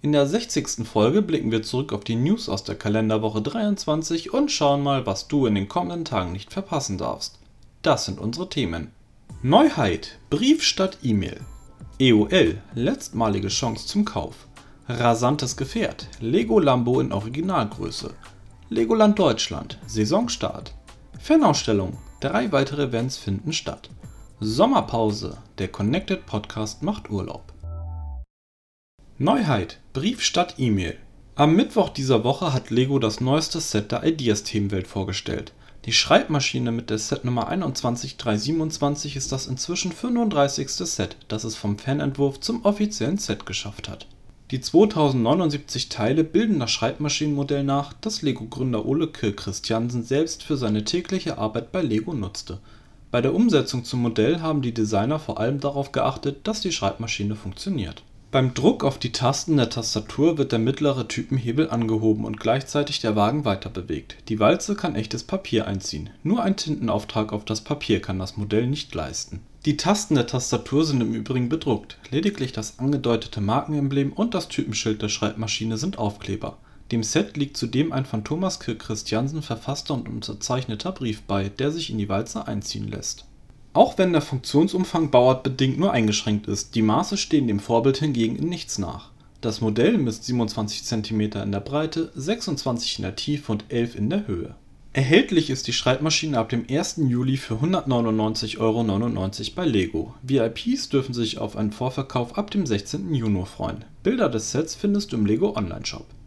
In der 60. Folge blicken wir zurück auf die News aus der Kalenderwoche 23 und schauen mal, was du in den kommenden Tagen nicht verpassen darfst. Das sind unsere Themen. Neuheit: Brief statt E-Mail. EOL: Letztmalige Chance zum Kauf. Rasantes Gefährt: Lego Lambo in Originalgröße. Legoland Deutschland: Saisonstart. Fanausstellung: Drei weitere Events finden statt. Sommerpause: Der Connected Podcast macht Urlaub. Neuheit: Brief statt E-Mail. Am Mittwoch dieser Woche hat Lego das neueste Set der Ideas-Themenwelt vorgestellt. Die Schreibmaschine mit der Setnummer 21327 ist das inzwischen 35. Set, das es vom Fanentwurf zum offiziellen Set geschafft hat. Die 2079 Teile bilden das Schreibmaschinenmodell nach, das Lego-Gründer Ole Kirk Christiansen selbst für seine tägliche Arbeit bei Lego nutzte. Bei der Umsetzung zum Modell haben die Designer vor allem darauf geachtet, dass die Schreibmaschine funktioniert beim Druck auf die Tasten der Tastatur wird der mittlere Typenhebel angehoben und gleichzeitig der Wagen weiterbewegt. Die Walze kann echtes Papier einziehen. Nur ein Tintenauftrag auf das Papier kann das Modell nicht leisten. Die Tasten der Tastatur sind im Übrigen bedruckt. Lediglich das angedeutete Markenemblem und das Typenschild der Schreibmaschine sind Aufkleber. Dem Set liegt zudem ein von Thomas Kirk Christiansen verfasster und unterzeichneter Brief bei, der sich in die Walze einziehen lässt auch wenn der Funktionsumfang bauartbedingt nur eingeschränkt ist, die Maße stehen dem Vorbild hingegen in nichts nach. Das Modell misst 27 cm in der Breite, 26 in der Tiefe und 11 in der Höhe. Erhältlich ist die Schreibmaschine ab dem 1. Juli für 199,99 Euro bei Lego. VIPs dürfen sich auf einen Vorverkauf ab dem 16. Juni freuen. Bilder des Sets findest du im Lego Online-Shop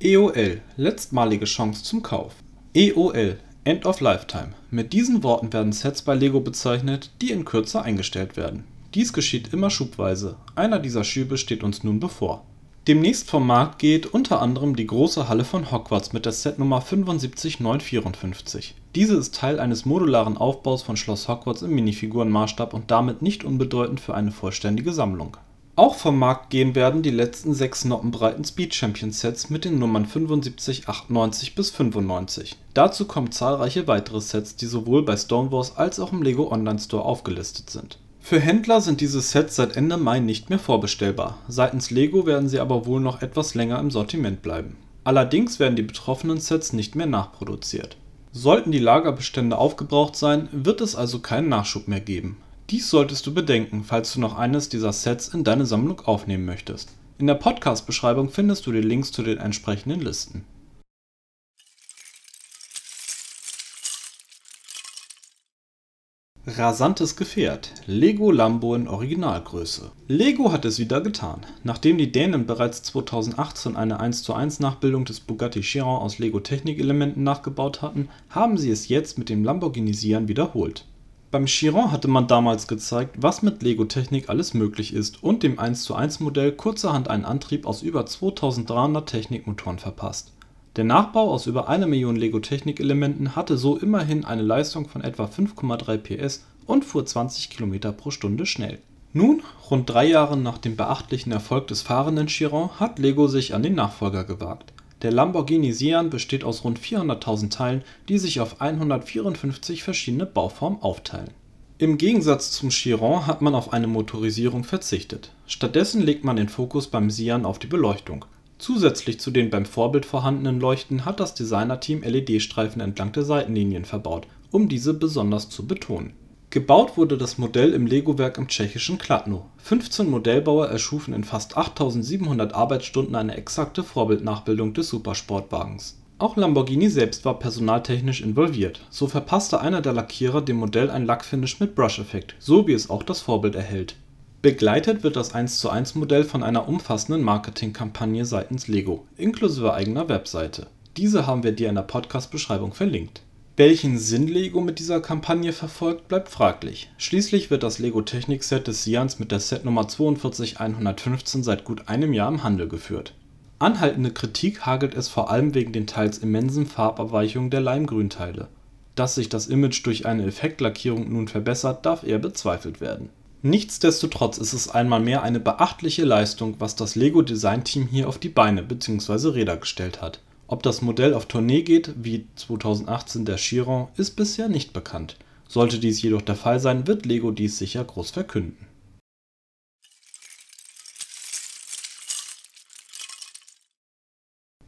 EOL – Letztmalige Chance zum Kauf. EOL – End of Lifetime. Mit diesen Worten werden Sets bei Lego bezeichnet, die in Kürze eingestellt werden. Dies geschieht immer schubweise, einer dieser Schübe steht uns nun bevor. Demnächst vom Markt geht unter anderem die große Halle von Hogwarts mit der Setnummer 75954. Diese ist Teil eines modularen Aufbaus von Schloss Hogwarts im Minifigurenmaßstab und damit nicht unbedeutend für eine vollständige Sammlung auch vom Markt gehen werden die letzten sechs noppenbreiten Speed Champion Sets mit den Nummern 75, 98 bis 95. Dazu kommen zahlreiche weitere Sets, die sowohl bei Stonewalls als auch im Lego Online Store aufgelistet sind. Für Händler sind diese Sets seit Ende Mai nicht mehr vorbestellbar, seitens Lego werden sie aber wohl noch etwas länger im Sortiment bleiben. Allerdings werden die betroffenen Sets nicht mehr nachproduziert. Sollten die Lagerbestände aufgebraucht sein, wird es also keinen Nachschub mehr geben dies solltest du bedenken, falls du noch eines dieser Sets in deine Sammlung aufnehmen möchtest. In der Podcast-Beschreibung findest du die Links zu den entsprechenden Listen. Rasantes Gefährt. Lego Lambo in Originalgröße. Lego hat es wieder getan. Nachdem die Dänen bereits 2018 eine 1 zu 1 Nachbildung des Bugatti Chiron aus Lego Technik-Elementen nachgebaut hatten, haben sie es jetzt mit dem Lamborghini Sian wiederholt. Beim Chiron hatte man damals gezeigt, was mit Lego-Technik alles möglich ist und dem 1:1-Modell kurzerhand einen Antrieb aus über 2300 Technikmotoren verpasst. Der Nachbau aus über eine Million Lego-Technik-Elementen hatte so immerhin eine Leistung von etwa 5,3 PS und fuhr 20 km pro Stunde schnell. Nun, rund drei Jahre nach dem beachtlichen Erfolg des fahrenden Chiron, hat Lego sich an den Nachfolger gewagt der Lamborghini Sian besteht aus rund 400.000 Teilen, die sich auf 154 verschiedene Bauformen aufteilen. Im Gegensatz zum Chiron hat man auf eine Motorisierung verzichtet. Stattdessen legt man den Fokus beim Sian auf die Beleuchtung. Zusätzlich zu den beim Vorbild vorhandenen Leuchten hat das Designerteam LED-Streifen entlang der Seitenlinien verbaut, um diese besonders zu betonen Gebaut wurde das Modell im Lego-Werk im tschechischen Kladno. 15 Modellbauer erschufen in fast 8700 Arbeitsstunden eine exakte Vorbildnachbildung des Supersportwagens. Auch Lamborghini selbst war personaltechnisch involviert, so verpasste einer der Lackierer dem Modell ein Lackfinish mit Brush-Effekt, so wie es auch das Vorbild erhält. Begleitet wird das 1:1-Modell von einer umfassenden Marketingkampagne seitens Lego, inklusive eigener Webseite. Diese haben wir dir in der Podcast-Beschreibung verlinkt Welchen Sinn Lego mit dieser Kampagne verfolgt, bleibt fraglich. Schließlich wird das Lego Technik Set des Sians mit der Setnummer 42115 seit gut einem Jahr im Handel geführt. Anhaltende Kritik hagelt es vor allem wegen den teils immensen Farbabweichungen der Leimgrünteile. Dass sich das Image durch eine Effektlackierung nun verbessert, darf eher bezweifelt werden. Nichtsdestotrotz ist es einmal mehr eine beachtliche Leistung, was das Lego Design Team hier auf die Beine bzw. Räder gestellt hat ob das Modell auf Tournee geht, wie 2018 der Chiron, ist bisher nicht bekannt. Sollte dies jedoch der Fall sein, wird Lego dies sicher groß verkünden.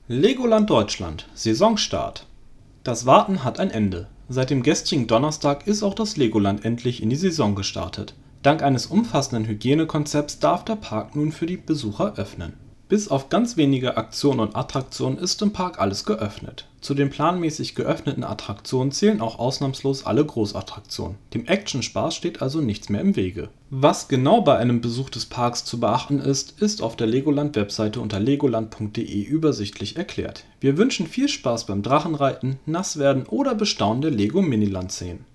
Legoland Deutschland Saisonstart Das Warten hat ein Ende. Seit dem gestrigen Donnerstag ist auch das Legoland endlich in die Saison gestartet. Dank eines umfassenden Hygienekonzepts darf der Park nun für die Besucher öffnen bis auf ganz wenige Aktionen und Attraktionen ist im Park alles geöffnet. Zu den planmäßig geöffneten Attraktionen zählen auch ausnahmslos alle Großattraktionen. Dem Actionspaß steht also nichts mehr im Wege. Was genau bei einem Besuch des Parks zu beachten ist, ist auf der Legoland-Webseite unter legoland.de übersichtlich erklärt. Wir wünschen viel Spaß beim Drachenreiten, Nasswerden oder Bestaunen der Lego-Miniland-Szenen.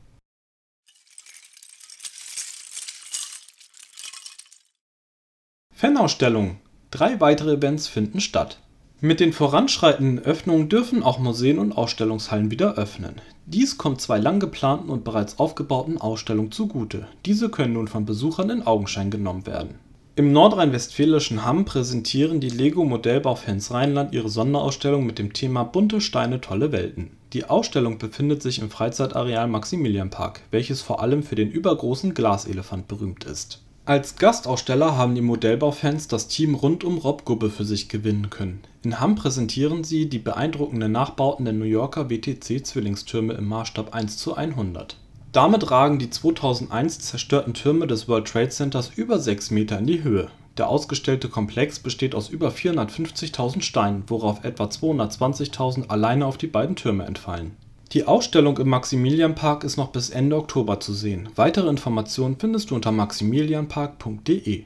Fanausstellung Drei weitere Events finden statt. Mit den voranschreitenden Öffnungen dürfen auch Museen und Ausstellungshallen wieder öffnen. Dies kommt zwei lang geplanten und bereits aufgebauten Ausstellungen zugute. Diese können nun von Besuchern in Augenschein genommen werden. Im nordrhein-westfälischen Hamm präsentieren die Lego-Modellbaufans Rheinland ihre Sonderausstellung mit dem Thema Bunte Steine, tolle Welten. Die Ausstellung befindet sich im Freizeitareal Maximilianpark, welches vor allem für den übergroßen Glaselefant berühmt ist als Gastaussteller haben die Modellbaufans das Team rund um Rob Gubbe für sich gewinnen können. In Hamm präsentieren sie die beeindruckenden Nachbauten der New Yorker WTC-Zwillingstürme im Maßstab 1:100. Damit ragen die 2001 zerstörten Türme des World Trade Centers über sechs Meter in die Höhe. Der ausgestellte Komplex besteht aus über 450.000 Steinen, worauf etwa 220.000 alleine auf die beiden Türme entfallen die Ausstellung im Maximilianpark ist noch bis Ende Oktober zu sehen. Weitere Informationen findest du unter maximilianpark.de.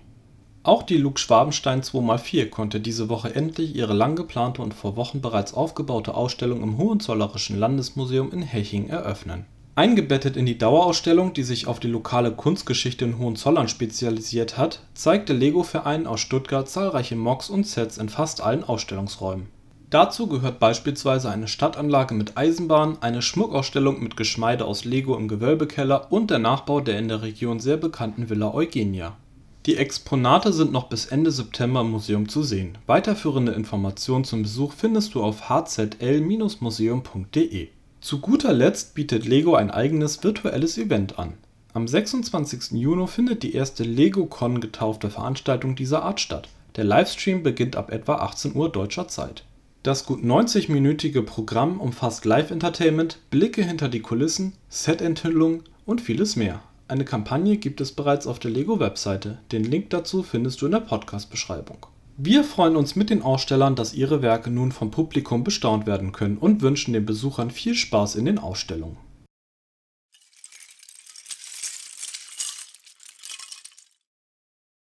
Auch die Lux Schwabenstein 2x4 konnte diese Woche endlich ihre lang geplante und vor Wochen bereits aufgebaute Ausstellung im Hohenzollerischen Landesmuseum in Heching eröffnen. Eingebettet in die Dauerausstellung, die sich auf die lokale Kunstgeschichte in Hohenzollern spezialisiert hat, zeigt der Lego-Verein aus Stuttgart zahlreiche Mocks und Sets in fast allen Ausstellungsräumen Dazu gehört beispielsweise eine Stadtanlage mit Eisenbahn, eine Schmuckausstellung mit Geschmeide aus Lego im Gewölbekeller und der Nachbau der in der Region sehr bekannten Villa Eugenia. Die Exponate sind noch bis Ende September im Museum zu sehen. Weiterführende Informationen zum Besuch findest du auf hzl-museum.de. Zu guter Letzt bietet Lego ein eigenes virtuelles Event an. Am 26. Juni findet die erste LegoCon getaufte Veranstaltung dieser Art statt. Der Livestream beginnt ab etwa 18 Uhr deutscher Zeit das gut 90-minütige Programm umfasst Live-Entertainment, Blicke hinter die Kulissen, Set-Enthüllungen und vieles mehr. Eine Kampagne gibt es bereits auf der Lego-Webseite, den Link dazu findest du in der Podcast-Beschreibung. Wir freuen uns mit den Ausstellern, dass ihre Werke nun vom Publikum bestaunt werden können und wünschen den Besuchern viel Spaß in den Ausstellungen.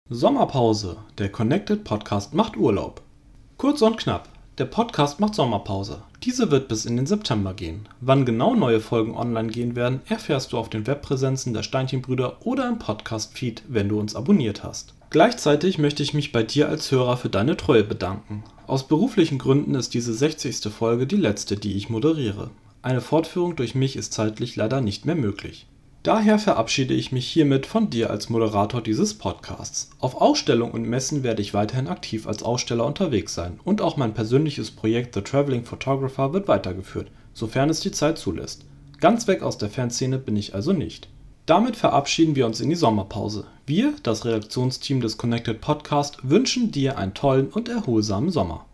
Sommerpause. Der Connected Podcast macht Urlaub. Kurz und knapp. Der Podcast macht Sommerpause. Diese wird bis in den September gehen. Wann genau neue Folgen online gehen werden, erfährst du auf den Webpräsenzen der Steinchenbrüder oder im Podcast-Feed, wenn du uns abonniert hast. Gleichzeitig möchte ich mich bei dir als Hörer für deine Treue bedanken. Aus beruflichen Gründen ist diese 60. Folge die letzte, die ich moderiere. Eine Fortführung durch mich ist zeitlich leider nicht mehr möglich. Daher verabschiede ich mich hiermit von dir als Moderator dieses Podcasts. Auf Ausstellungen und Messen werde ich weiterhin aktiv als Aussteller unterwegs sein und auch mein persönliches Projekt The Traveling Photographer wird weitergeführt, sofern es die Zeit zulässt. Ganz weg aus der Fanszene bin ich also nicht. Damit verabschieden wir uns in die Sommerpause. Wir, das Redaktionsteam des Connected Podcast, wünschen dir einen tollen und erholsamen Sommer.